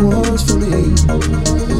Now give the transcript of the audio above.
was for me.